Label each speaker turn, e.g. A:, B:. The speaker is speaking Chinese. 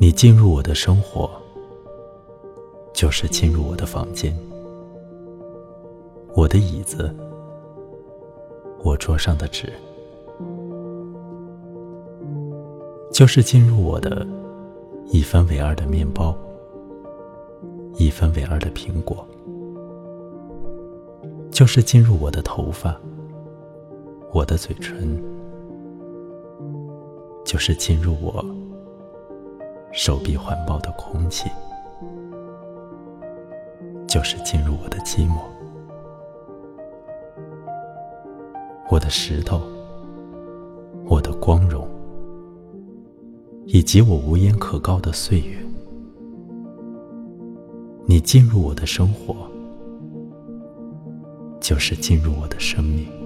A: 你进入我的生活，就是进入我的房间，我的椅子，我桌上的纸，就是进入我的一分为二的面包，一分为二的苹果，就是进入我的头发，我的嘴唇，就是进入我。手臂环抱的空气，就是进入我的寂寞。我的石头，我的光荣，以及我无言可告的岁月，你进入我的生活，就是进入我的生命。